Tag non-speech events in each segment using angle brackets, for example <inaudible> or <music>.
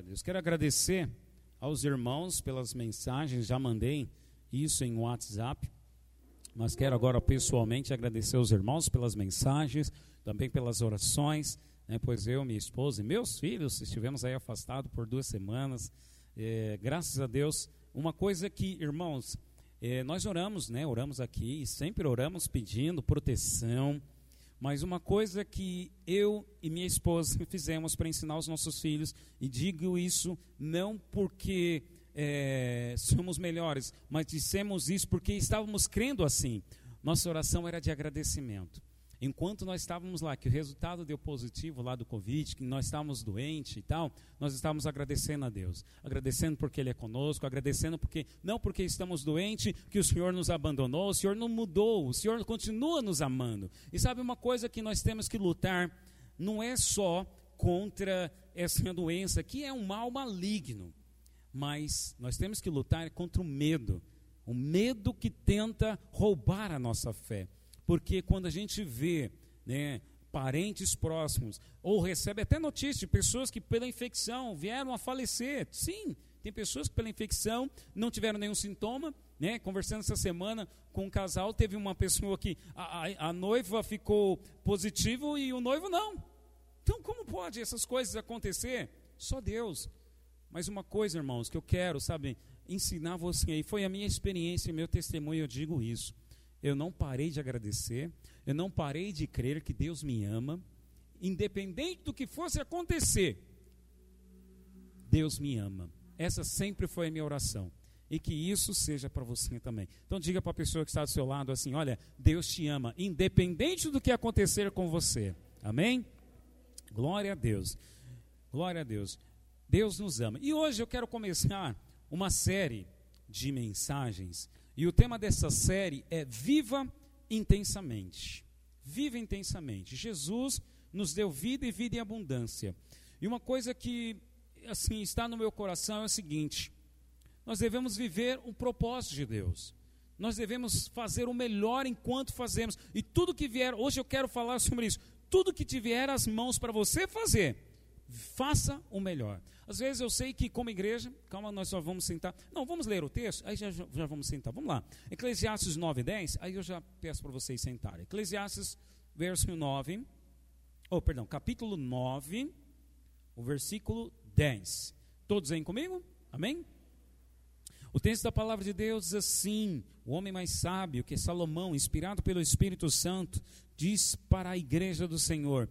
Deus. Quero agradecer aos irmãos pelas mensagens, já mandei isso em WhatsApp, mas quero agora pessoalmente agradecer aos irmãos pelas mensagens, também pelas orações, né, pois eu, minha esposa e meus filhos estivemos aí afastados por duas semanas, é, graças a Deus. Uma coisa que, irmãos, é, nós oramos, né, oramos aqui e sempre oramos pedindo proteção, mas uma coisa que eu e minha esposa <laughs> fizemos para ensinar os nossos filhos, e digo isso não porque é, somos melhores, mas dissemos isso porque estávamos crendo assim. Nossa oração era de agradecimento enquanto nós estávamos lá, que o resultado deu positivo lá do Covid, que nós estávamos doentes e tal, nós estávamos agradecendo a Deus. Agradecendo porque Ele é conosco, agradecendo porque, não porque estamos doentes, que o Senhor nos abandonou, o Senhor não mudou, o Senhor continua nos amando. E sabe uma coisa que nós temos que lutar, não é só contra essa doença, que é um mal maligno, mas nós temos que lutar contra o medo, o medo que tenta roubar a nossa fé. Porque quando a gente vê né, parentes próximos, ou recebe até notícia de pessoas que pela infecção vieram a falecer. Sim, tem pessoas que pela infecção não tiveram nenhum sintoma. Né? Conversando essa semana com um casal, teve uma pessoa que a, a, a noiva ficou positivo e o noivo não. Então, como pode essas coisas acontecer? Só Deus. Mas uma coisa, irmãos, que eu quero, sabe, ensinar você aí, foi a minha experiência meu testemunho, eu digo isso eu não parei de agradecer, eu não parei de crer que Deus me ama, independente do que fosse acontecer, Deus me ama. Essa sempre foi a minha oração. E que isso seja para você também. Então diga para a pessoa que está do seu lado assim: olha, Deus te ama, independente do que acontecer com você. Amém? Glória a Deus. Glória a Deus. Deus nos ama. E hoje eu quero começar uma série de mensagens e o tema dessa série é Viva intensamente. Viva intensamente. Jesus nos deu vida e vida em abundância. E uma coisa que assim está no meu coração é o seguinte: nós devemos viver o propósito de Deus. Nós devemos fazer o melhor enquanto fazemos. E tudo que vier, hoje eu quero falar sobre isso. Tudo que tiver as mãos para você fazer, faça o melhor. Às vezes eu sei que, como igreja, calma, nós só vamos sentar. Não, vamos ler o texto, aí já, já vamos sentar. Vamos lá. Eclesiastes 9, 10, aí eu já peço para vocês sentarem. Eclesiastes, verso 9, oh, perdão, capítulo 9, o versículo 10. Todos vêm comigo? Amém? O texto da palavra de Deus diz assim: o homem mais sábio, que é Salomão, inspirado pelo Espírito Santo, diz para a igreja do Senhor: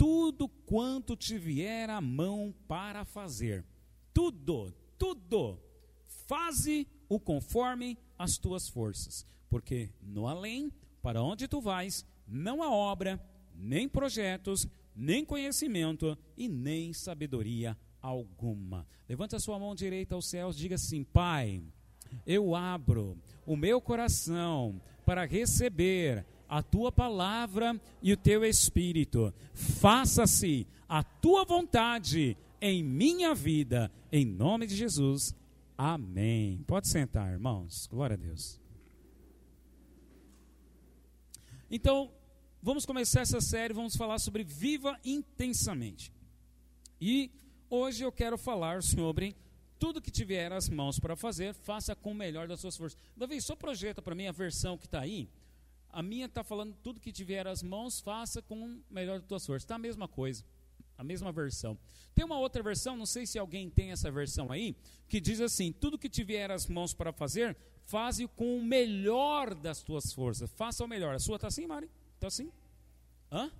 tudo quanto te vier a mão para fazer. Tudo, tudo. Faze o conforme as tuas forças, porque no além, para onde tu vais, não há obra, nem projetos, nem conhecimento e nem sabedoria alguma. Levanta a sua mão direita aos céus, diga assim: Pai, eu abro o meu coração para receber a tua palavra e o teu espírito. Faça-se a tua vontade em minha vida, em nome de Jesus. Amém. Pode sentar, irmãos. Glória a Deus. Então, vamos começar essa série, vamos falar sobre viva intensamente. E hoje eu quero falar sobre tudo que tiver as mãos para fazer, faça com o melhor das suas forças. Davi, só projeta para mim a versão que está aí. A minha está falando tudo que tiver as mãos, faça com o melhor das tuas forças. Está a mesma coisa, a mesma versão. Tem uma outra versão, não sei se alguém tem essa versão aí, que diz assim: tudo que tiver as mãos para fazer, faze com o melhor das tuas forças. Faça o melhor. A sua está assim, Mari? Está assim? Hã?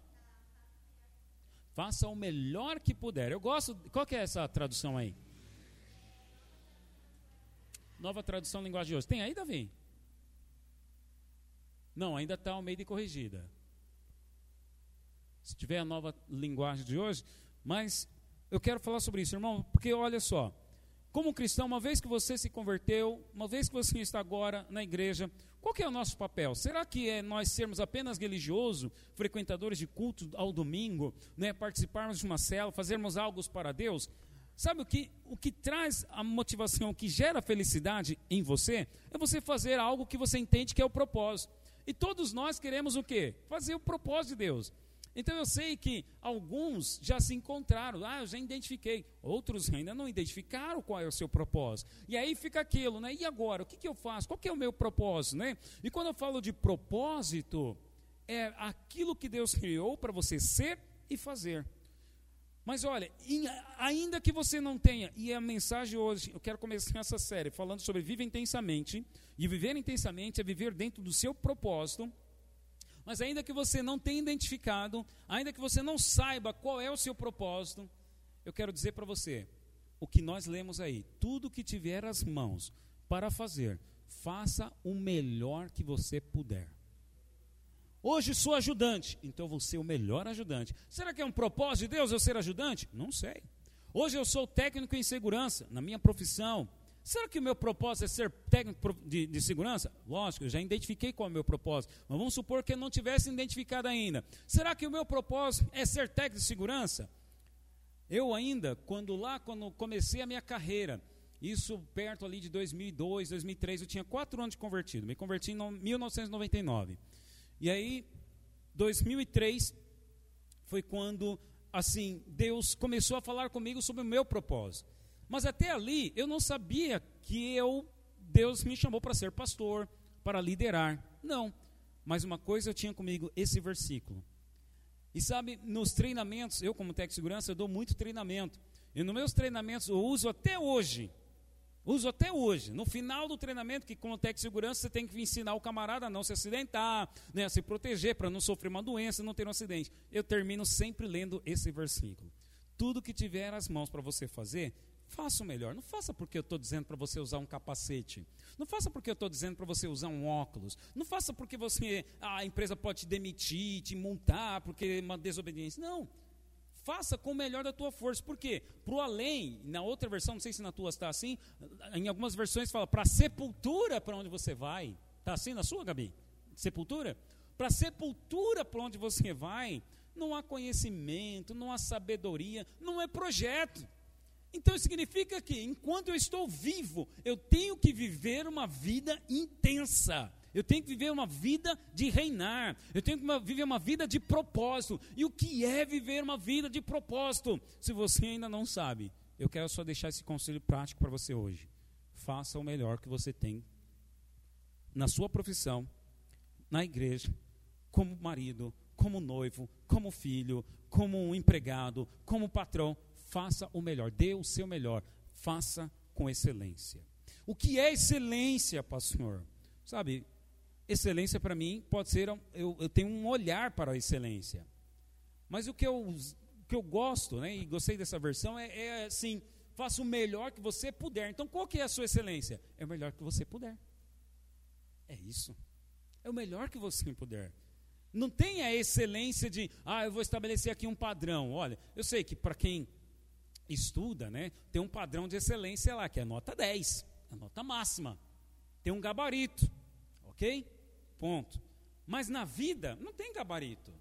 Faça o melhor que puder. Eu gosto. Qual que é essa tradução aí? Nova tradução linguagem de hoje. Tem aí, Davi? Não, ainda está ao meio de corrigida. Se tiver a nova linguagem de hoje, mas eu quero falar sobre isso, irmão, porque olha só, como cristão, uma vez que você se converteu, uma vez que você está agora na igreja, qual é o nosso papel? Será que é nós sermos apenas religiosos, frequentadores de culto ao domingo, né, participarmos de uma célula, fazermos algo para Deus? Sabe o que, o que traz a motivação, o que gera felicidade em você? É você fazer algo que você entende que é o propósito. E todos nós queremos o quê? Fazer o propósito de Deus. Então eu sei que alguns já se encontraram, ah, eu já identifiquei. Outros ainda não identificaram qual é o seu propósito. E aí fica aquilo, né? E agora? O que, que eu faço? Qual que é o meu propósito, né? E quando eu falo de propósito, é aquilo que Deus criou para você ser e fazer. Mas olha, ainda que você não tenha, e a mensagem hoje, eu quero começar essa série falando sobre viver intensamente, e viver intensamente é viver dentro do seu propósito, mas ainda que você não tenha identificado, ainda que você não saiba qual é o seu propósito, eu quero dizer para você, o que nós lemos aí, tudo que tiver as mãos para fazer, faça o melhor que você puder. Hoje sou ajudante, então vou ser o melhor ajudante. Será que é um propósito de Deus eu ser ajudante? Não sei. Hoje eu sou técnico em segurança, na minha profissão. Será que o meu propósito é ser técnico de, de segurança? Lógico, eu já identifiquei qual é o meu propósito. Mas vamos supor que eu não tivesse identificado ainda. Será que o meu propósito é ser técnico de segurança? Eu ainda, quando lá, quando comecei a minha carreira, isso perto ali de 2002, 2003, eu tinha quatro anos de convertido. Me converti em 1999. E aí, 2003 foi quando, assim, Deus começou a falar comigo sobre o meu propósito. Mas até ali, eu não sabia que eu, Deus me chamou para ser pastor, para liderar. Não. Mas uma coisa eu tinha comigo, esse versículo. E sabe, nos treinamentos, eu como técnico de segurança, eu dou muito treinamento. E nos meus treinamentos eu uso até hoje Uso até hoje. No final do treinamento, que como técnico de segurança, você tem que ensinar o camarada a não se acidentar, né, a se proteger para não sofrer uma doença, não ter um acidente. Eu termino sempre lendo esse versículo. Tudo que tiver as mãos para você fazer, faça o melhor. Não faça porque eu estou dizendo para você usar um capacete. Não faça porque eu estou dizendo para você usar um óculos. Não faça porque você a empresa pode te demitir, te multar, porque é uma desobediência. Não. Faça com o melhor da tua força. Por quê? Para o além, na outra versão, não sei se na tua está assim, em algumas versões fala para sepultura para onde você vai. Está assim na sua, Gabi? Sepultura? Para sepultura para onde você vai, não há conhecimento, não há sabedoria, não é projeto. Então significa que enquanto eu estou vivo, eu tenho que viver uma vida intensa. Eu tenho que viver uma vida de reinar. Eu tenho que viver uma vida de propósito. E o que é viver uma vida de propósito? Se você ainda não sabe, eu quero só deixar esse conselho prático para você hoje. Faça o melhor que você tem na sua profissão, na igreja, como marido, como noivo, como filho, como empregado, como patrão. Faça o melhor, dê o seu melhor, faça com excelência. O que é excelência, pastor? Sabe, excelência para mim pode ser, eu, eu, tenho um olhar para a excelência. Mas o que eu, o que eu gosto, né, e gostei dessa versão, é, é assim, faça o melhor que você puder. Então qual que é a sua excelência? É o melhor que você puder. É isso. É o melhor que você puder. Não tem a excelência de, ah, eu vou estabelecer aqui um padrão. Olha, eu sei que para quem estuda, né, tem um padrão de excelência lá, que é nota 10, a nota máxima. Tem um gabarito, ok? Ponto. Mas na vida não tem gabarito.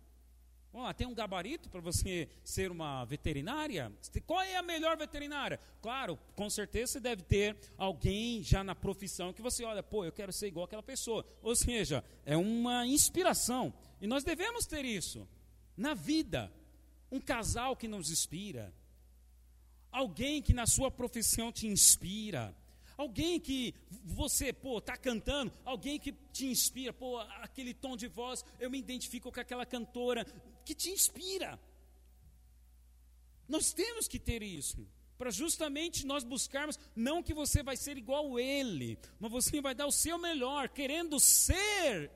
Tem um gabarito para você ser uma veterinária? Qual é a melhor veterinária? Claro, com certeza você deve ter alguém já na profissão que você olha, pô, eu quero ser igual aquela pessoa. Ou seja, é uma inspiração. E nós devemos ter isso na vida. Um casal que nos inspira. Alguém que na sua profissão te inspira. Alguém que você, pô, tá cantando, alguém que te inspira, pô, aquele tom de voz, eu me identifico com aquela cantora que te inspira. Nós temos que ter isso, para justamente nós buscarmos, não que você vai ser igual ele, mas você vai dar o seu melhor, querendo ser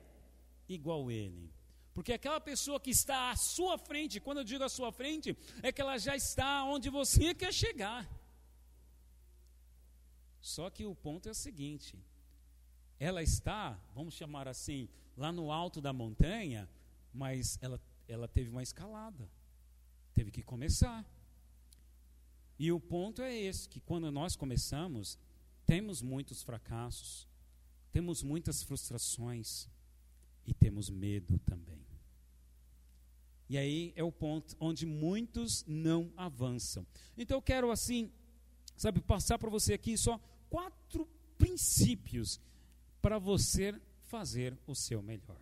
igual ele. Porque aquela pessoa que está à sua frente, quando eu digo à sua frente, é que ela já está onde você quer chegar. Só que o ponto é o seguinte: ela está, vamos chamar assim, lá no alto da montanha, mas ela, ela teve uma escalada, teve que começar. E o ponto é esse: que quando nós começamos, temos muitos fracassos, temos muitas frustrações e temos medo também. E aí é o ponto onde muitos não avançam. Então eu quero assim, sabe, passar para você aqui só quatro princípios para você fazer o seu melhor.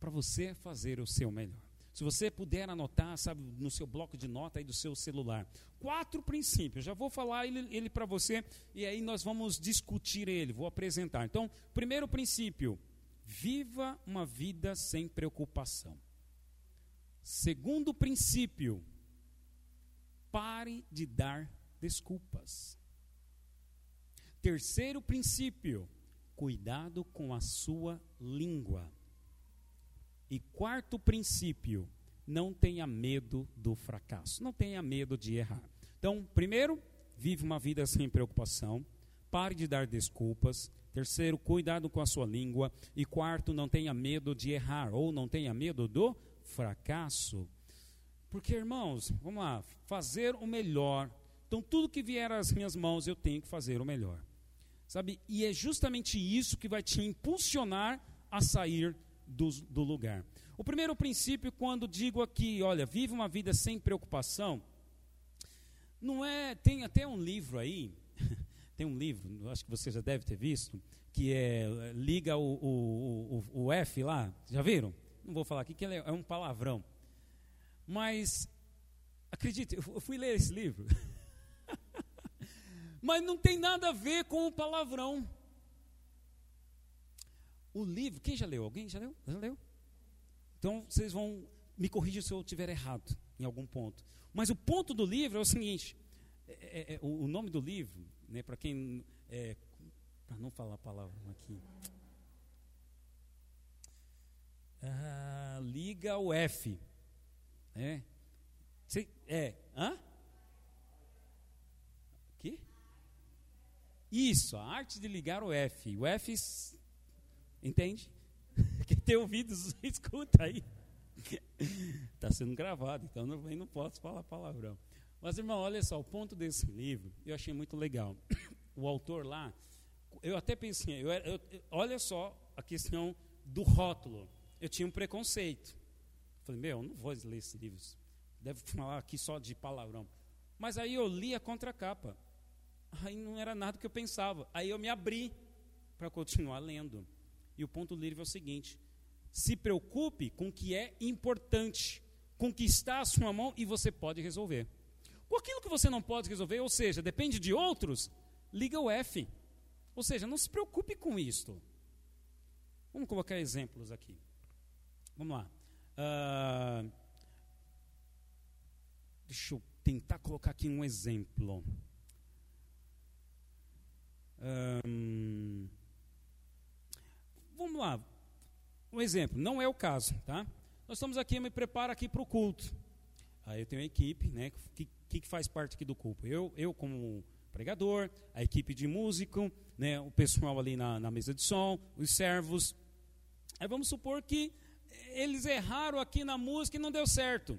Para você fazer o seu melhor. Se você puder anotar, sabe, no seu bloco de nota aí do seu celular. Quatro princípios. Já vou falar ele, ele para você e aí nós vamos discutir ele, vou apresentar. Então, primeiro princípio: viva uma vida sem preocupação. Segundo princípio: pare de dar desculpas. Terceiro princípio: cuidado com a sua língua. E quarto princípio, não tenha medo do fracasso, não tenha medo de errar. Então, primeiro, vive uma vida sem preocupação, pare de dar desculpas. Terceiro, cuidado com a sua língua. E quarto, não tenha medo de errar ou não tenha medo do fracasso. Porque, irmãos, vamos lá, fazer o melhor. Então, tudo que vier às minhas mãos, eu tenho que fazer o melhor. Sabe? E é justamente isso que vai te impulsionar a sair do, do lugar. O primeiro princípio, quando digo aqui, olha, vive uma vida sem preocupação, não é. Tem até um livro aí, <laughs> tem um livro, acho que você já deve ter visto, que é liga o, o, o, o F lá, já viram? Não vou falar aqui que é, é um palavrão. Mas, acredite, eu fui ler esse livro. <laughs> Mas não tem nada a ver com o palavrão. O livro, quem já leu? Alguém já leu? Já leu? Então vocês vão me corrigir se eu estiver errado em algum ponto. Mas o ponto do livro é o seguinte: é, é, é, o, nome do livro, né, para quem. É, para não falar palavra aqui. Ah, liga o F. É. Cê, é. Hã? Que? Isso, a arte de ligar o F. O F Entende? <laughs> Quem tem ouvidos, <laughs> escuta aí. Está <laughs> sendo gravado, então não, não posso falar palavrão. Mas, irmão, olha só, o ponto desse livro eu achei muito legal. <coughs> O autor lá, eu até pensei, eu, eu, olha só a questão do rótulo. Eu tinha um preconceito. Falei, meu, não vou ler esse livro. Deve falar aqui só de palavrão. Mas aí eu li a contracapa. Aí não era nada que eu pensava. Aí eu me abri para continuar lendo. E o ponto livre é o seguinte: se preocupe com o que é importante, com o que está à sua mão e você pode resolver. Com aquilo que você não pode resolver, ou seja, depende de outros, liga o F. Ou seja, não se preocupe com isto. Vamos colocar exemplos aqui. Vamos lá. Uh, deixa eu tentar colocar aqui um exemplo. Um, vamos lá. Um exemplo, não é o caso, tá? Nós estamos aqui, eu me preparo aqui para o culto. Aí eu tenho uma equipe, né? Que, que, que faz parte aqui do culto? Eu, eu como pregador, a equipe de músico, né? O pessoal ali na, na mesa de som, os servos. Aí vamos supor que eles erraram aqui na música e não deu certo.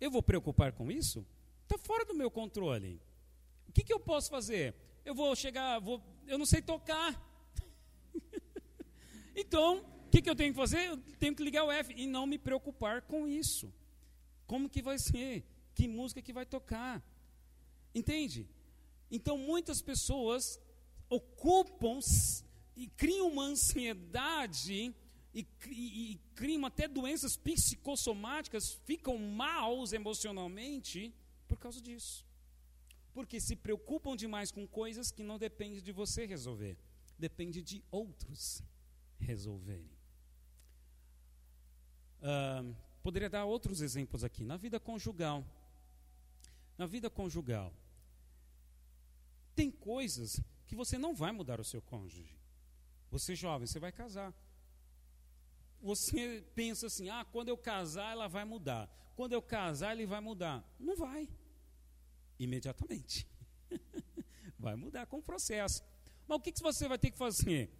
Eu vou preocupar com isso? Está fora do meu controle. O que, que eu posso fazer? Eu vou chegar, vou, eu não sei tocar. <laughs> Então, o que, que eu tenho que fazer? Eu tenho que ligar o F e não me preocupar com isso. Como que vai ser? Que música que vai tocar? Entende? Então, muitas pessoas ocupam e criam uma ansiedade e, e, e, criam até doenças psicossomáticas, ficam maus emocionalmente por causa disso. Porque se preocupam demais com coisas que não dependem de você resolver, depende de outros resolverem. Uh, poderia dar outros exemplos aqui. Na vida conjugal. Na vida conjugal. Tem coisas que você não vai mudar o seu cônjuge. Você jovem, você vai casar. Você pensa assim: ah, quando eu casar, ela vai mudar. Quando eu casar, ele vai mudar. Não vai. Imediatamente. <laughs> vai mudar com o processo. Mas o que, que você vai ter que fazer?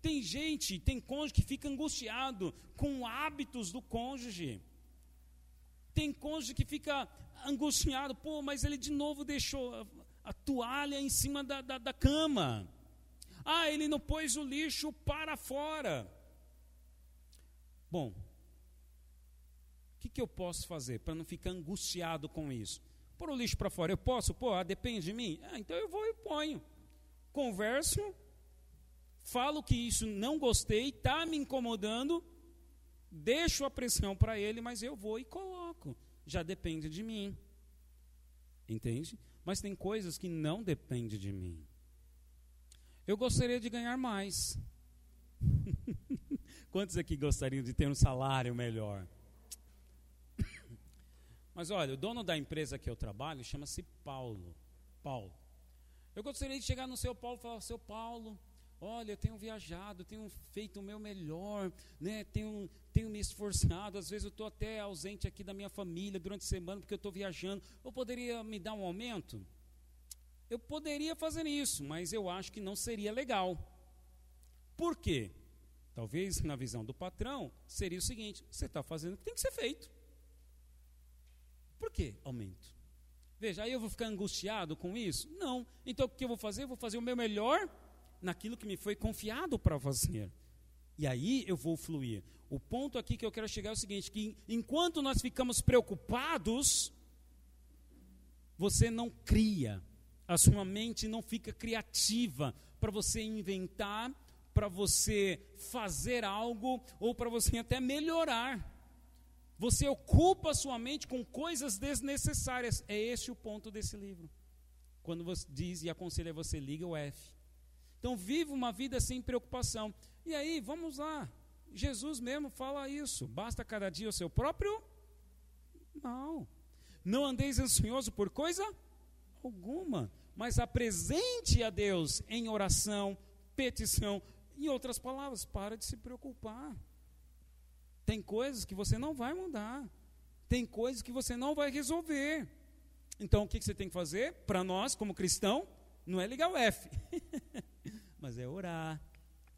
Tem gente, tem cônjuge que fica angustiado com hábitos do cônjuge. Tem cônjuge que fica angustiado, pô, mas ele de novo deixou a, a toalha em cima da, da, da cama. Ah, ele não pôs o lixo para fora. Bom, o que, que eu posso fazer para não ficar angustiado com isso? Pôr o lixo para fora, eu posso? Pô, ah, depende de mim? Ah, então eu vou e ponho. Converso falo que isso não gostei, está me incomodando, deixo a pressão para ele, mas eu vou e coloco. Já depende de mim. Entende? Mas tem coisas que não dependem de mim. Eu gostaria de ganhar mais. <laughs> Quantos aqui gostariam de ter um salário melhor? Mas olha, o dono da empresa que eu trabalho chama-se Paulo. Paulo. Eu gostaria de chegar no seu Paulo e falar: Seu Paulo, olha, eu tenho viajado, tenho feito o meu melhor, né? tenho, tenho me esforçado. Às vezes eu estou até ausente aqui da minha família durante a semana porque eu estou viajando. Eu poderia me dar um aumento? Eu poderia fazer isso, mas eu acho que não seria legal. Por quê? Talvez na visão do patrão seria o seguinte: você está fazendo o que tem que ser feito. Por que aumento? Veja, aí eu vou ficar angustiado com isso? Não. Então o que eu vou fazer? Eu vou fazer o meu melhor naquilo que me foi confiado para fazer. E aí eu vou fluir. O ponto aqui que eu quero chegar é o seguinte: que enquanto nós ficamos preocupados, você não cria, a sua mente não fica criativa para você inventar, para você fazer algo ou para você até melhorar. Você ocupa sua mente com coisas desnecessárias. É esse o ponto desse livro. Quando você diz e aconselha você, liga o F. Então, viva uma vida sem preocupação. E aí, vamos lá. Jesus mesmo fala isso. Basta cada dia o seu próprio mal. Não andeis ansioso por coisa alguma, mas apresente a Deus em oração, petição. Em outras palavras, para de se preocupar. Tem coisas que você não vai mudar. Tem coisas que você não vai resolver. Então, o que você tem que fazer? Para nós, como cristão, não é ligar o F, <laughs> mas é orar,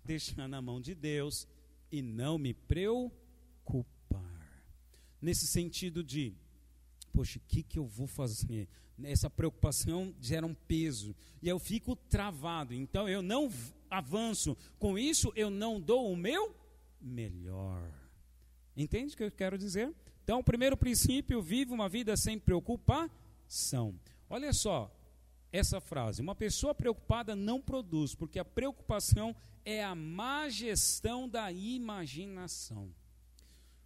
deixar na mão de Deus e não me preocupar. Nesse sentido de, poxa, o que, que eu vou fazer? Essa preocupação gera um peso e eu fico travado. Então, eu não avanço. Com isso, eu não dou o meu melhor. Entende o que eu quero dizer? Então, o primeiro princípio, vive uma vida sem preocupação. Olha só essa frase: uma pessoa preocupada não produz, porque a preocupação é a má gestão da imaginação.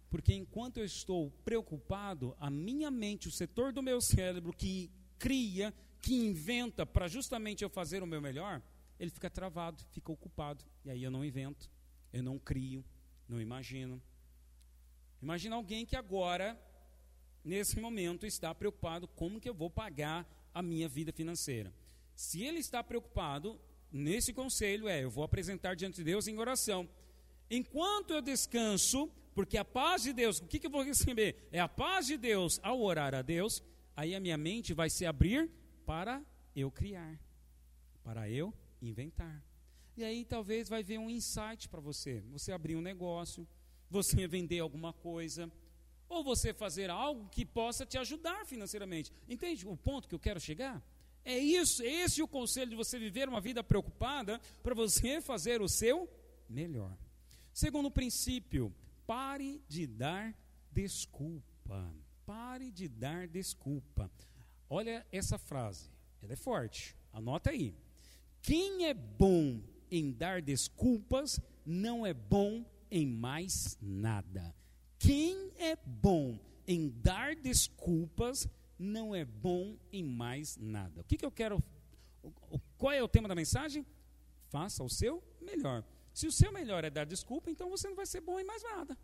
Porque enquanto eu estou preocupado, a minha mente, o setor do meu cérebro que cria, que inventa para justamente eu fazer o meu melhor, ele fica travado, fica ocupado. E aí eu não invento, eu não crio, não imagino. Imagina alguém que agora, nesse momento, está preocupado como que eu vou pagar a minha vida financeira. Se ele está preocupado, nesse conselho é, eu vou apresentar diante de Deus em oração. Enquanto eu descanso, porque a paz de Deus, o que, que eu vou receber? É a paz de Deus ao orar a Deus, aí a minha mente vai se abrir para eu criar, para eu inventar. E aí talvez vai vir um insight para você. Você abrir um negócio, você vender alguma coisa, ou você fazer algo que possa te ajudar financeiramente. Entende o ponto que eu quero chegar? É isso, é esse o conselho de você viver uma vida preocupada para você fazer o seu melhor. Segundo princípio, pare de dar desculpa. Pare de dar desculpa. Olha essa frase, ela é forte. Anota aí. Quem é bom em dar desculpas não é bom em mais nada. Quem é bom em dar desculpas não é bom em mais nada. O que, que eu quero? Qual é o tema da mensagem? Faça o seu melhor. Se o seu melhor é dar desculpa, então você não vai ser bom em mais nada.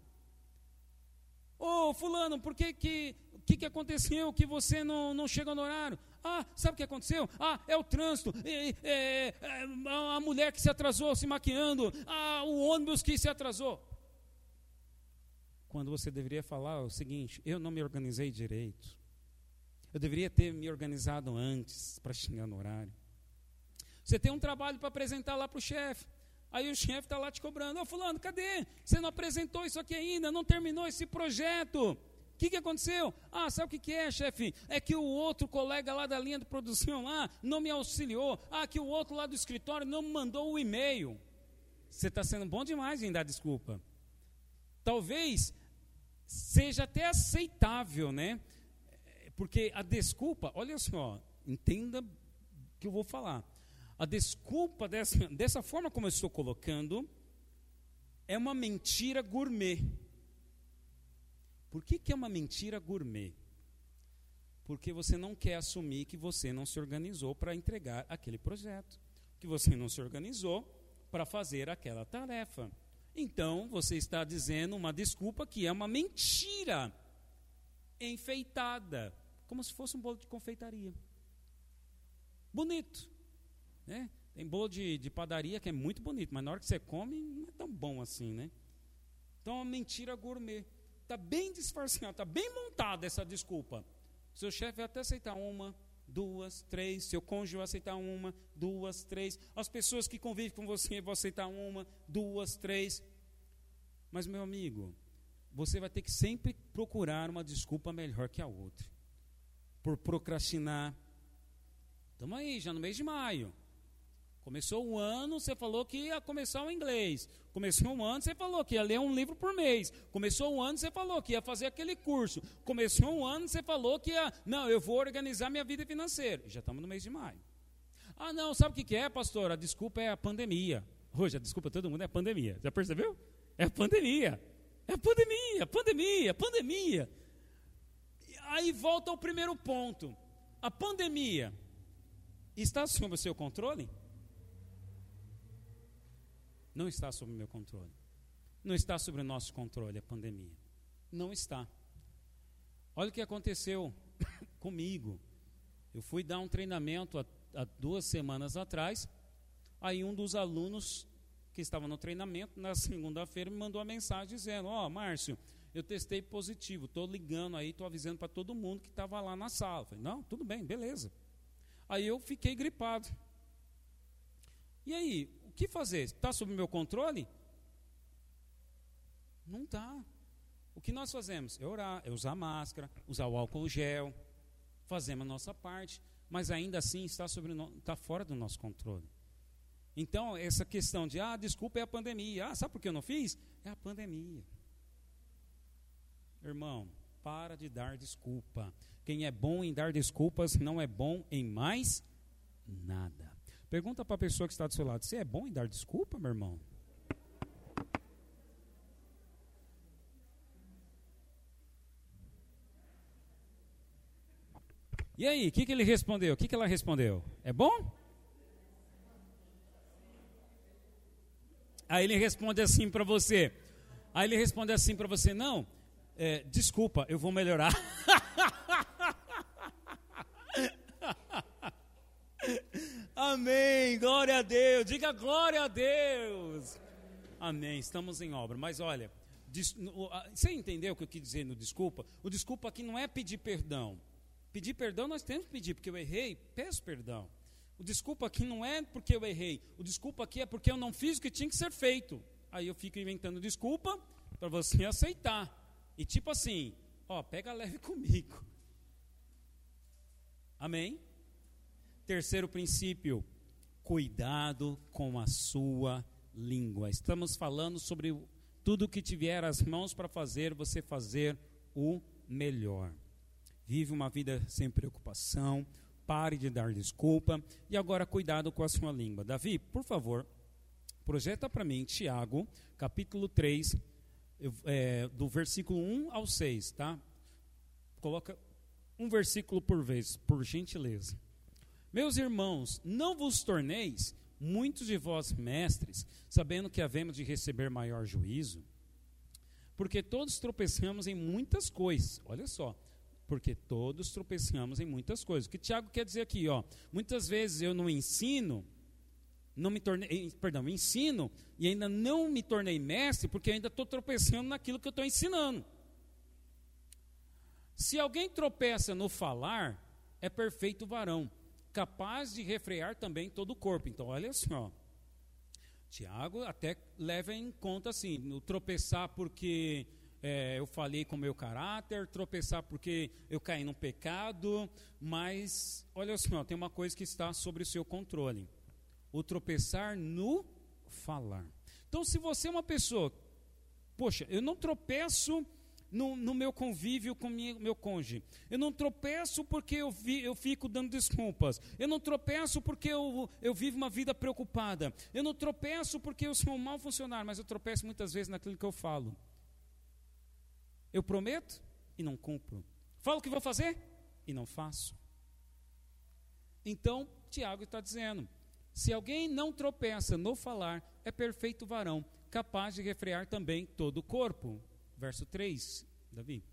Ô, oh, fulano, por que que, que, que aconteceu que você não, não chega no horário? Ah, sabe o que aconteceu? Ah, é o trânsito, é, é, é, a mulher que se atrasou se maquiando, ah, o ônibus que se atrasou. Quando você deveria falar o seguinte: eu não me organizei direito. Eu deveria ter me organizado antes para chegar no horário. Você tem um trabalho para apresentar lá para o chefe. Aí o chefe está lá te cobrando. Ô, oh, fulano, cadê? Você não apresentou isso aqui ainda, não terminou esse projeto que, que aconteceu? Ah, sabe o que, que é, chefe? É que o outro colega lá da linha de produção lá não me auxiliou. Ah, que o outro lá do escritório não me mandou o e-mail. Você está sendo bom demais em dar desculpa. Talvez seja até aceitável, né? Porque a desculpa, olha só, entenda que eu vou falar. A desculpa dessa, dessa forma como eu estou colocando é uma mentira gourmet. Por que, que é uma mentira gourmet? Porque você não quer assumir que você não se organizou para entregar aquele projeto, que você não se organizou para fazer aquela tarefa. Então, você está dizendo uma desculpa que é uma mentira enfeitada, como se fosse um bolo de confeitaria. Bonito. Né? Tem bolo de, de padaria que é muito bonito, mas na hora que você come, não é tão bom assim, né? Então, é uma mentira gourmet. Está bem disfarçada, está bem montada essa desculpa. Seu chefe vai até aceitar uma, duas, três. Seu cônjuge vai aceitar uma, duas, três. As pessoas que convivem com você vão aceitar uma, duas, três. Mas, meu amigo, você vai ter que sempre procurar uma desculpa melhor que a outra. Por procrastinar. Estamos aí, já no mês de maio. Começou o ano, você falou que ia começar o inglês. Começou um ano, você falou que ia ler um livro por mês. Começou um ano, você falou que ia fazer aquele curso. Começou um ano, você falou que ia. Não, eu vou organizar minha vida financeira. Já estamos no mês de maio. Ah, não, sabe o que é, pastor? A desculpa é a pandemia. Hoje, a desculpa de todo mundo é a pandemia. Já percebeu? É a pandemia. É a pandemia, pandemia, pandemia. Aí volta ao primeiro ponto. A pandemia está sob o seu controle? Não está sob meu controle. Não está sob o nosso controle a pandemia. Não está. Olha o que aconteceu <coughs> comigo. Eu fui dar um treinamento há, há duas semanas atrás. Aí um dos alunos que estava no treinamento, na <laughs> segunda-feira, me mandou uma mensagem dizendo: Ó, oh, Márcio, eu testei positivo, estou ligando aí, estou avisando para todo mundo que estava lá na sala. falei, não, tudo bem, beleza. Aí eu fiquei gripado. E aí, o que fazer? Está sob meu controle? Não está. O que nós fazemos? É orar, é usar máscara, usar o álcool gel, fazemos a nossa parte, mas ainda assim está, sobre está fora do nosso controle. Então, essa questão de, ah, desculpa, é a pandemia. Ah, sabe por que eu não fiz? É a pandemia. Irmão, para de dar desculpa. Quem é bom em dar desculpas não é bom em mais. Pergunta para a pessoa que está do seu lado: você é bom em dar desculpa, meu irmão? E aí, o que, que ele respondeu? O que, que ela respondeu? É bom? Aí ele responde assim para você. Aí ele responde assim para você: Não, é, desculpa, eu vou melhorar. <laughs> Amém. Glória a Deus. Diga glória a Deus. Amém. Estamos em obra. Mas olha, você entendeu o que eu quis dizer no desculpa? O desculpa aqui não é pedir perdão. Pedir perdão nós temos que pedir, porque eu errei, peço perdão. O desculpa aqui não é porque eu errei. O desculpa aqui é porque eu não fiz o que tinha que ser feito. Aí eu fico inventando desculpa para você <laughs> aceitar. E tipo assim, ó, pega leve <laughs> comigo. Amém? Terceiro princípio, cuidado com a sua língua. Estamos falando sobre tudo que tiver as mãos para fazer, você fazer o melhor. Vive uma vida sem preocupação, pare de dar desculpa e agora cuidado com a sua língua. Davi, por favor, projeta para mim Tiago, capítulo 3, é, do versículo 1 ao 6, tá? Coloca um versículo por vez, por gentileza. Meus irmãos, não vos torneis muitos de vós mestres, sabendo que havemos de receber maior juízo? Porque todos tropeçamos em muitas coisas. Olha só, porque todos tropeçamos em muitas coisas. O que Tiago quer dizer aqui, ó? Muitas vezes eu não ensino, não me tornei, perdão, ensino e ainda não me tornei mestre porque ainda estou tropeçando naquilo que eu estou ensinando. Se alguém tropeça no falar, é perfeito varão capaz de refrear também todo o corpo. Então, olha. Assim, Tiago até leva em conta assim, no tropeçar porque é, eu falei com o meu caráter, tropeçar porque eu caí no pecado, mas olha assim, tem uma coisa que está sobre o seu controle: o tropeçar no falar. Então, se você é uma pessoa, poxa, eu não tropeço no, no meu convívio com minha, meu cônjuge. Eu não tropeço porque eu, vi, eu fico dando desculpas. Eu não tropeço porque eu, eu vivo uma vida preocupada. Eu não tropeço porque eu sou um mau funcionário, mas eu tropeço muitas vezes naquilo que eu falo. Eu prometo e não cumpro. Falo que vou fazer e não faço. Então, Tiago está dizendo: se alguém não tropeça no falar, é perfeito varão, capaz de refrear também todo o corpo. Verso 3, Davi.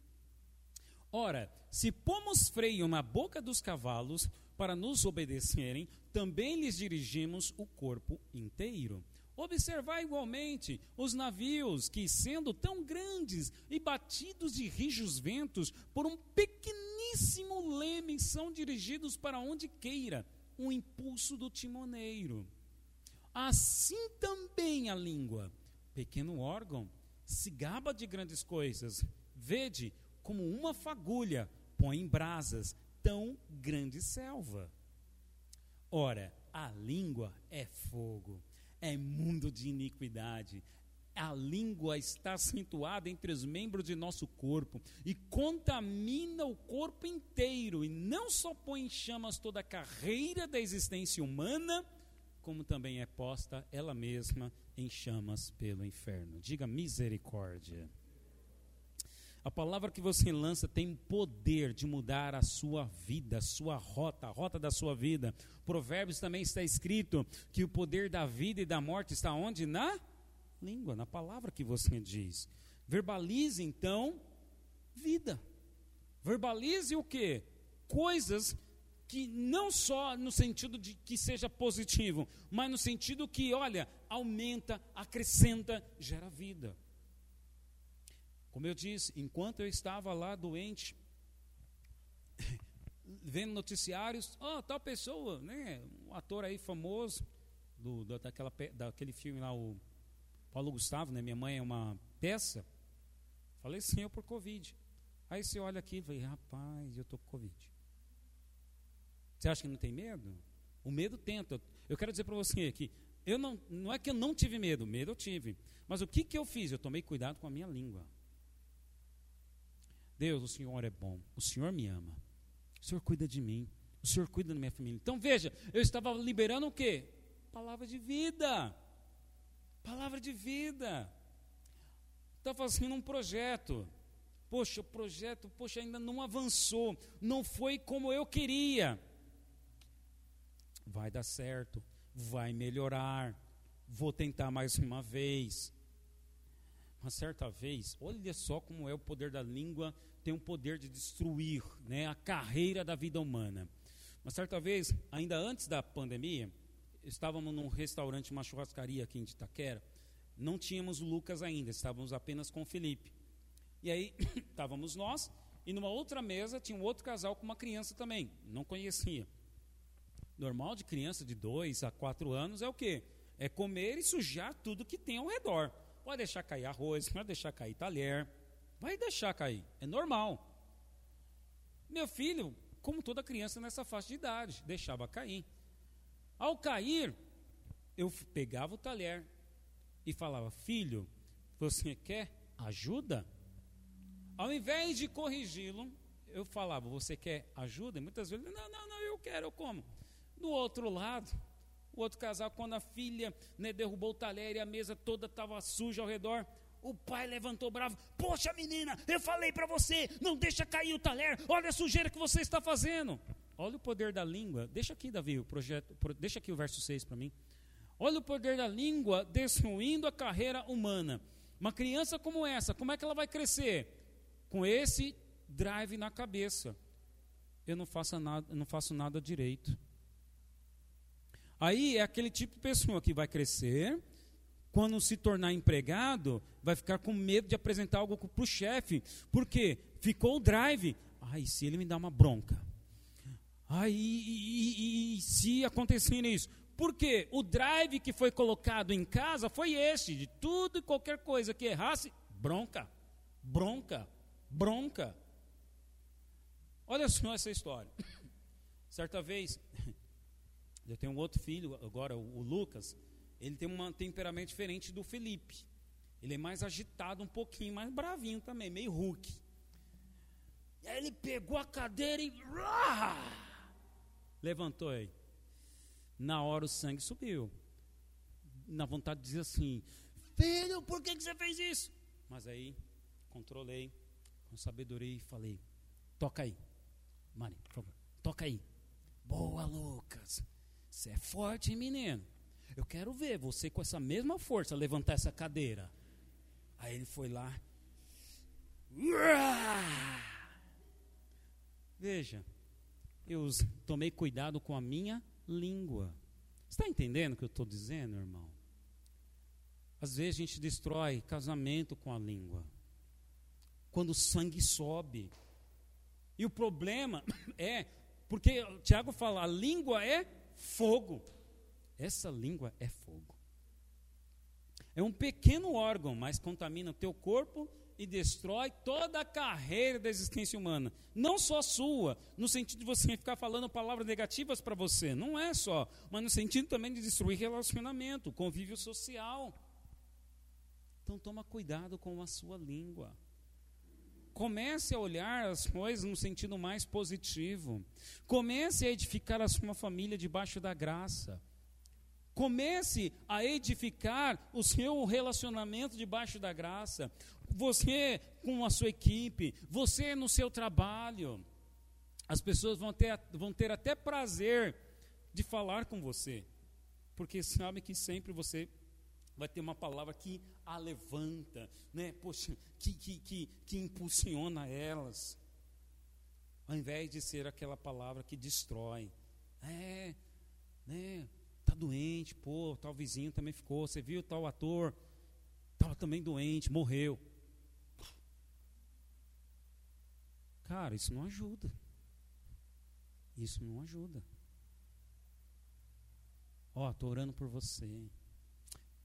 Ora, se pomos freio na boca dos cavalos para nos obedecerem, também lhes dirigimos o corpo inteiro. Observar igualmente os navios que, sendo tão grandes e batidos de rijos ventos, por um pequeníssimo leme, são dirigidos para onde queira o impulso do timoneiro. Assim também a língua, pequeno órgão, se gaba de grandes coisas. Vede como uma fagulha põe em brasas tão grande selva. Ora, a língua é fogo é mundo de iniquidade. A língua está acentuada entre os membros de nosso corpo e contamina o corpo inteiro, e não só põe em chamas toda a carreira da existência humana, como também é posta ela mesma em chamas pelo inferno. Diga misericórdia. A palavra que você lança tem poder de mudar a sua vida, a sua rota, a rota da sua vida. Provérbios também está escrito que o poder da vida e da morte está onde? Na língua, na palavra que você diz. Verbalize então vida. Verbalize o que? Coisas que não só no sentido de que seja positivo, mas no sentido que, olha, aumenta, acrescenta, gera vida. Como eu disse, enquanto eu estava lá doente, <laughs> vendo noticiários, oh, tal pessoa, né, um ator aí famoso, do, do, daquela, daquele filme lá, o Paulo Gustavo, né, minha mãe é uma peça, falei eu por Covid. Aí você olha aqui e fala, rapaz, eu estou com Covid. Você acha que não tem medo? O medo tenta. Eu quero dizer para você que eu não, não é que eu não tive medo, medo eu tive. Mas o que, que eu fiz? Eu tomei cuidado com a minha língua. Deus, o Senhor é bom, o Senhor me ama, o Senhor cuida de mim, o Senhor cuida da minha família. Então veja, eu estava liberando o quê? Palavra de vida. Palavra de vida. Estava fazendo um projeto. Poxa, o projeto, poxa, ainda não avançou, não foi como eu queria. Vai dar certo, vai melhorar. Vou tentar mais uma vez. Uma certa vez, olha só como é o poder da língua, tem um poder de destruir né, a carreira da vida humana. Uma certa vez, ainda antes da pandemia, estávamos num restaurante, uma churrascaria aqui em Itaquera, não tínhamos Lucas ainda, estávamos apenas com Felipe. E aí, <coughs> estávamos nós, e numa outra mesa tinha um outro casal com uma criança também, não conhecia. Normal de criança de dois a quatro anos é o quê? É comer e sujar tudo que tem ao redor. Vai deixar cair arroz, vai deixar cair talher, vai deixar cair, é normal. Meu filho, como toda criança nessa faixa de idade, deixava cair. Ao cair, eu pegava o talher e falava: Filho, você quer ajuda? Ao invés de corrigi-lo, eu falava: Você quer ajuda? E muitas vezes, não, não, não, eu quero, eu como. Do outro lado, o outro casal, quando a filha né, derrubou o talher e a mesa toda estava suja ao redor, o pai levantou bravo: Poxa, menina, eu falei para você, não deixa cair o talher, olha a sujeira que você está fazendo. Olha o poder da língua. Deixa aqui, Davi, o projeto, deixa aqui o verso 6 para mim. Olha o poder da língua destruindo a carreira humana. Uma criança como essa, como é que ela vai crescer? Com esse drive na cabeça. Eu não faço nada, eu não faço nada direito. Aí é aquele tipo de pessoa que vai crescer, quando se tornar empregado, vai ficar com medo de apresentar algo para o chefe, porque ficou o drive. Ai, se ele me dá uma bronca. Ai, e, e, e se acontecer isso? Porque o drive que foi colocado em casa foi este, de tudo e qualquer coisa que errasse, bronca, bronca, bronca. Olha só essa história. Certa vez, eu tenho um outro filho, agora o, Lucas. Ele tem um temperamento diferente do Felipe. Ele é mais agitado um pouquinho, mais bravinho também, meio Hulk. E aí ele pegou a cadeira e levantou aí. Na hora o sangue subiu. Na vontade de dizer assim: Filho, por que, que você fez isso? Mas aí controlei, com sabedoria e falei: toca aí. Mari, por favor, toca aí. Boa, Lucas. Você é forte, hein, menino? Eu quero ver você com essa mesma força levantar essa cadeira. Aí ele foi lá. Veja, eu tomei cuidado com a minha língua. Está entendendo o que eu estou dizendo, irmão? Às vezes a gente destrói casamento com a língua. Quando o sangue sobe. E o problema <coughs> é, porque Tiago fala, a língua é fogo. Essa língua é fogo. É um pequeno órgão, mas contamina o teu corpo e destrói toda a carreira da existência humana. Não só sua, no sentido de você ficar falando palavras negativas para você, não é só, mas no sentido também de destruir relacionamento, convívio social. Então toma cuidado com a sua língua. Comece a olhar as coisas no sentido mais positivo. Comece a edificar a sua família debaixo da graça. Comece a edificar o seu relacionamento debaixo da graça. Você com a sua equipe, você no seu trabalho. As pessoas vão ter, vão ter até prazer de falar com você, porque sabem que sempre você vai ter uma palavra que a levanta, né? Poxa, que, que, que, que impulsiona elas, ao invés de ser aquela palavra que destrói. É, né? Tá doente, pô, tal vizinho também ficou. Você viu tal ator, estava também doente, morreu. Cara, isso não ajuda. Isso não ajuda. Ó, oh, estou orando por você.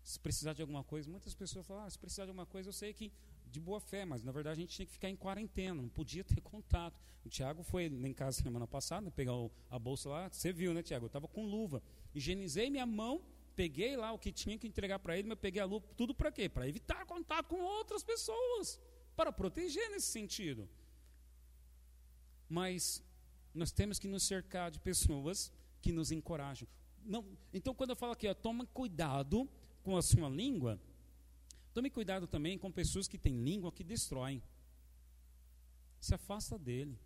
Se precisar de alguma coisa, muitas pessoas falam, ah, se precisar de alguma coisa, eu sei que de boa fé, mas na verdade a gente tinha que ficar em quarentena, não podia ter <laughs> contato. O Tiago foi em casa semana passada, pegar a bolsa lá, você viu, né, Tiago? Eu estava com luva. Higienizei minha mão, peguei lá o que tinha que entregar para ele, mas peguei a luva, tudo para quê? Para evitar contato com outras pessoas, para proteger nesse sentido. Mas nós temos que nos cercar de pessoas que nos encorajam. Não, então, quando eu falo aqui, ó, toma cuidado com a sua língua, tome cuidado também com pessoas que têm língua que destroem. Se afasta dele.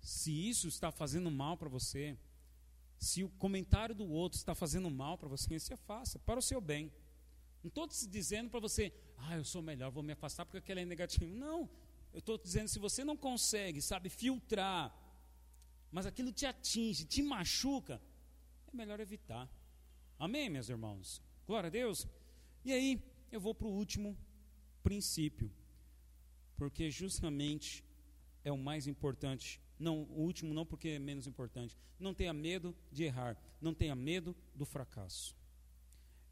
Se isso está fazendo mal para você, se o comentário do outro está fazendo mal para você, se afasta, para o seu bem. Não estou dizendo para você, ah, eu sou melhor, vou me afastar porque aquele é negativo. Não, eu estou dizendo, se você não consegue, sabe, filtrar, mas aquilo te atinge, te machuca, é melhor evitar. Amém, meus irmãos? Glória a Deus. E aí, eu vou para o último princípio, porque justamente é o mais importante. Não, o último não porque é menos importante. Não tenha medo de errar. Não tenha medo do fracasso.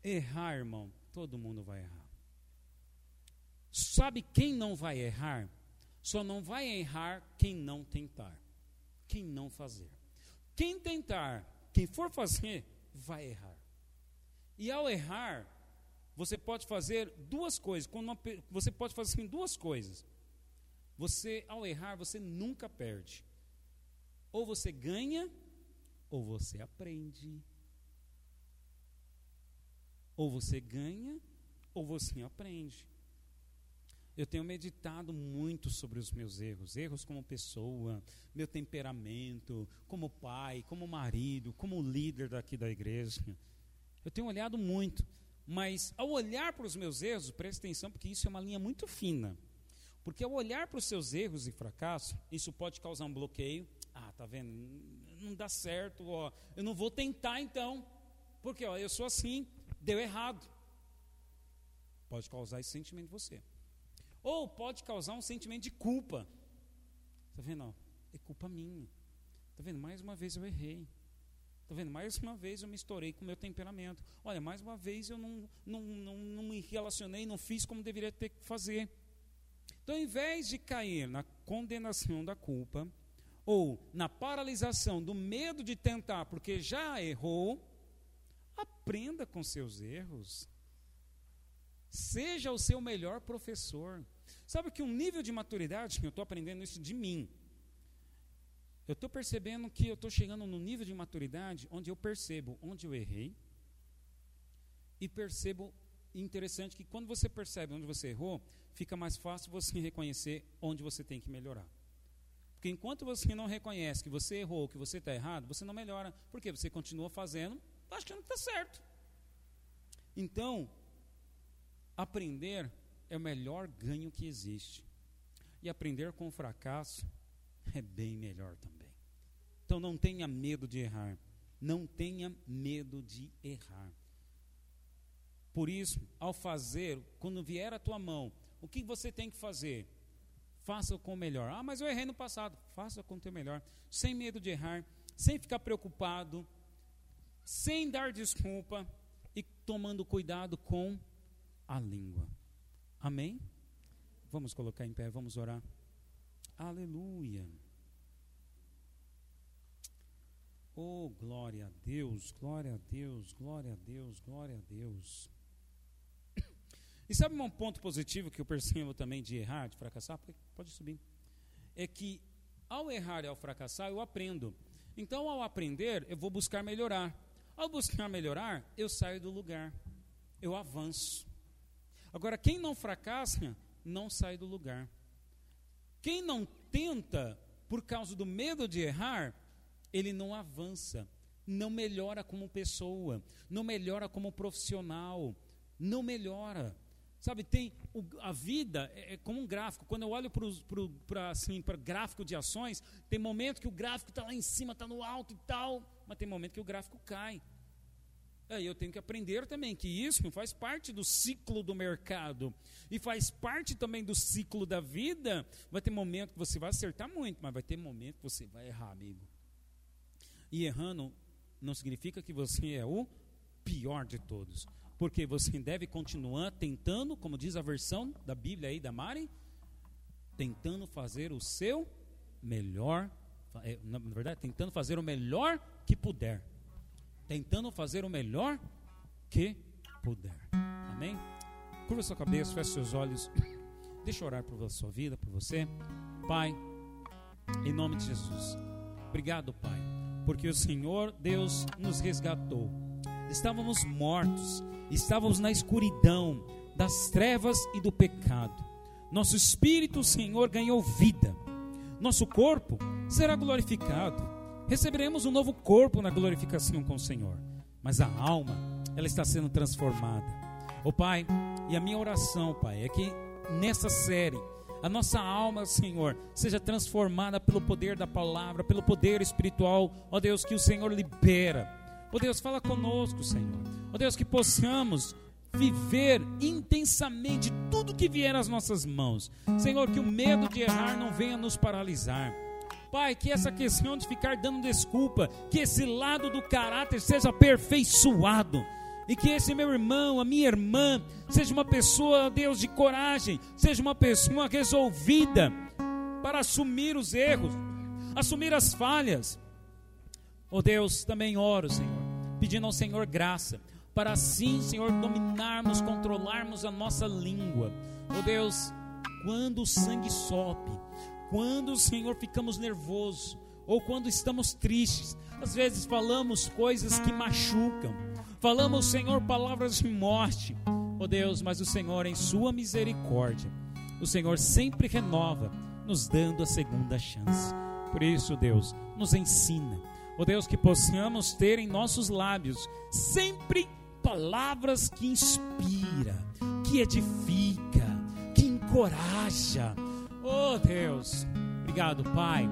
Errar, irmão, todo mundo vai errar. Sabe quem não vai errar? Só não vai errar quem não tentar. Quem não fazer. Quem tentar, quem for fazer, vai errar. E ao errar, você pode fazer duas coisas. Uma, você pode fazer assim, duas coisas. Você, ao errar, você nunca perde. Ou você ganha, ou você aprende. Ou você ganha, ou você aprende. Eu tenho meditado muito sobre os meus erros, erros como pessoa, meu temperamento, como pai, como marido, como líder daqui da igreja. Eu tenho olhado muito, mas ao olhar para os meus erros, preste atenção, porque isso é uma linha muito fina. Porque ao olhar para os seus erros e fracassos, isso pode causar um bloqueio. Ah, tá vendo? Não dá certo, ó. Eu não vou tentar então. Porque ó, eu sou assim, deu errado. Pode causar esse sentimento em você. Ou pode causar um sentimento de culpa. Tá vendo? Ó, é culpa minha. Tá vendo? Mais uma vez eu errei. Está vendo? Mais uma vez eu me estourei com o meu temperamento. Olha, mais uma vez eu não, não, não, não me relacionei, não fiz como deveria ter que fazer. Então, ao invés de cair na condenação da culpa, ou na paralisação do medo de tentar, porque já errou, aprenda com seus erros. Seja o seu melhor professor. Sabe que um nível de maturidade, eu estou aprendendo isso de mim, eu estou percebendo que eu estou chegando no nível de maturidade onde eu percebo onde eu errei e percebo interessante que quando você percebe onde você errou, fica mais fácil você <laughs> reconhecer onde você tem que melhorar. Porque enquanto você não reconhece que você errou, que você está errado, você não melhora. Porque você continua fazendo, achando que está certo. Então, aprender é o melhor ganho que existe. E aprender com o fracasso é bem melhor também. Então não tenha medo de errar. Não tenha medo de errar. Por isso, ao fazer, quando vier a tua mão, o que você tem que fazer? Faça com o melhor. Ah, mas eu errei no passado. Faça com o teu melhor. Sem medo de errar, sem ficar preocupado, sem dar desculpa e tomando cuidado com a língua. Amém? Vamos colocar em pé, vamos orar. Aleluia. Oh, glória a Deus, glória a Deus, glória a Deus, glória a Deus. E sabe um ponto positivo que eu percebo também de errar, de fracassar? Pode subir. É que ao errar e ao fracassar, eu aprendo. Então, ao aprender, eu vou buscar melhorar. Ao buscar melhorar, eu saio do lugar. Eu avanço. Agora, quem não fracassa, não sai do lugar. Quem não tenta, por causa do medo de errar, ele não avança, não melhora como pessoa, não melhora como profissional, não melhora. Sabe, tem o, a vida é, é, como um gráfico. Quando eu olho para assim, gráfico de ações, tem momento que o gráfico está lá em cima, está no alto e tal, mas tem momento que o gráfico cai. Aí eu tenho que aprender também que isso faz parte do ciclo do mercado e faz parte também do ciclo da vida. Vai ter momento que você vai acertar muito, mas vai ter momento que você vai errar, amigo. E errando não significa que você <laughs> é o pior de todos. Porque você deve continuar tentando, como diz a versão da Bíblia aí da Mari, tentando fazer o seu melhor, é, na verdade, tentando fazer o melhor que puder. Tentando fazer o melhor que puder. Amém? Curva sua cabeça, feche seus olhos. <coughs> Deixa eu orar por sua vida, por você. Pai, em nome de Jesus. Obrigado, Pai, porque o Senhor Deus nos resgatou. Estávamos mortos estávamos na escuridão das trevas e do pecado. Nosso espírito, Senhor, ganhou vida. Nosso corpo será glorificado. Receberemos um novo corpo na glorificação com o Senhor. Mas a alma, ela está sendo transformada. Ó oh, Pai, e a minha oração, Pai, é que nessa série a nossa alma, Senhor, seja transformada pelo poder da palavra, pelo poder espiritual, ó Deus, que o Senhor libera Ó Deus, fala conosco, Senhor. Ó Deus, que possamos viver intensamente tudo que vier às nossas mãos. Senhor, que o medo de errar não venha nos paralisar. Pai, que essa questão de ficar dando desculpa, que esse lado do caráter seja aperfeiçoado. E que esse meu irmão, a minha irmã, seja uma pessoa, Deus, de coragem, seja uma pessoa resolvida para assumir os erros, assumir as falhas, Oh Deus, também oro, Senhor, pedindo ao Senhor graça, para assim, Senhor, dominarmos, controlarmos a nossa língua. Oh Deus, quando o sangue sobe, quando, Senhor, ficamos nervosos, ou quando estamos tristes, às vezes falamos coisas que machucam, falamos, Senhor, palavras de morte. Oh Deus, mas o Senhor, em Sua misericórdia, o Senhor sempre renova, nos dando a segunda chance. Por isso, Deus, nos ensina Ó oh Deus, que possamos ter em nossos lábios sempre palavras que inspira, que edifica, que encoraja. Oh Deus, obrigado, Pai,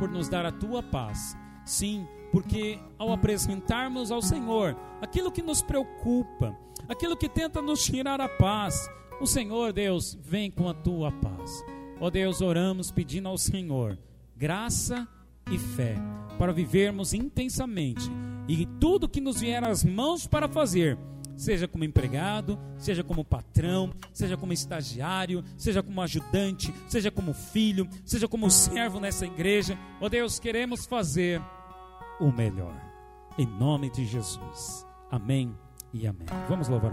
por nos dar a tua paz. Sim, porque ao apresentarmos ao Senhor aquilo que nos preocupa, aquilo que tenta nos tirar a paz, o Senhor, Deus, vem com a tua paz. Ó oh Deus, oramos pedindo ao Senhor graça e fé para vivermos intensamente e tudo que nos vier às mãos para fazer, seja como empregado, seja como patrão, seja como estagiário, seja como ajudante, seja como filho, seja como servo nessa igreja, ó oh Deus, queremos fazer o melhor. Em nome de Jesus. Amém e amém. Vamos louvar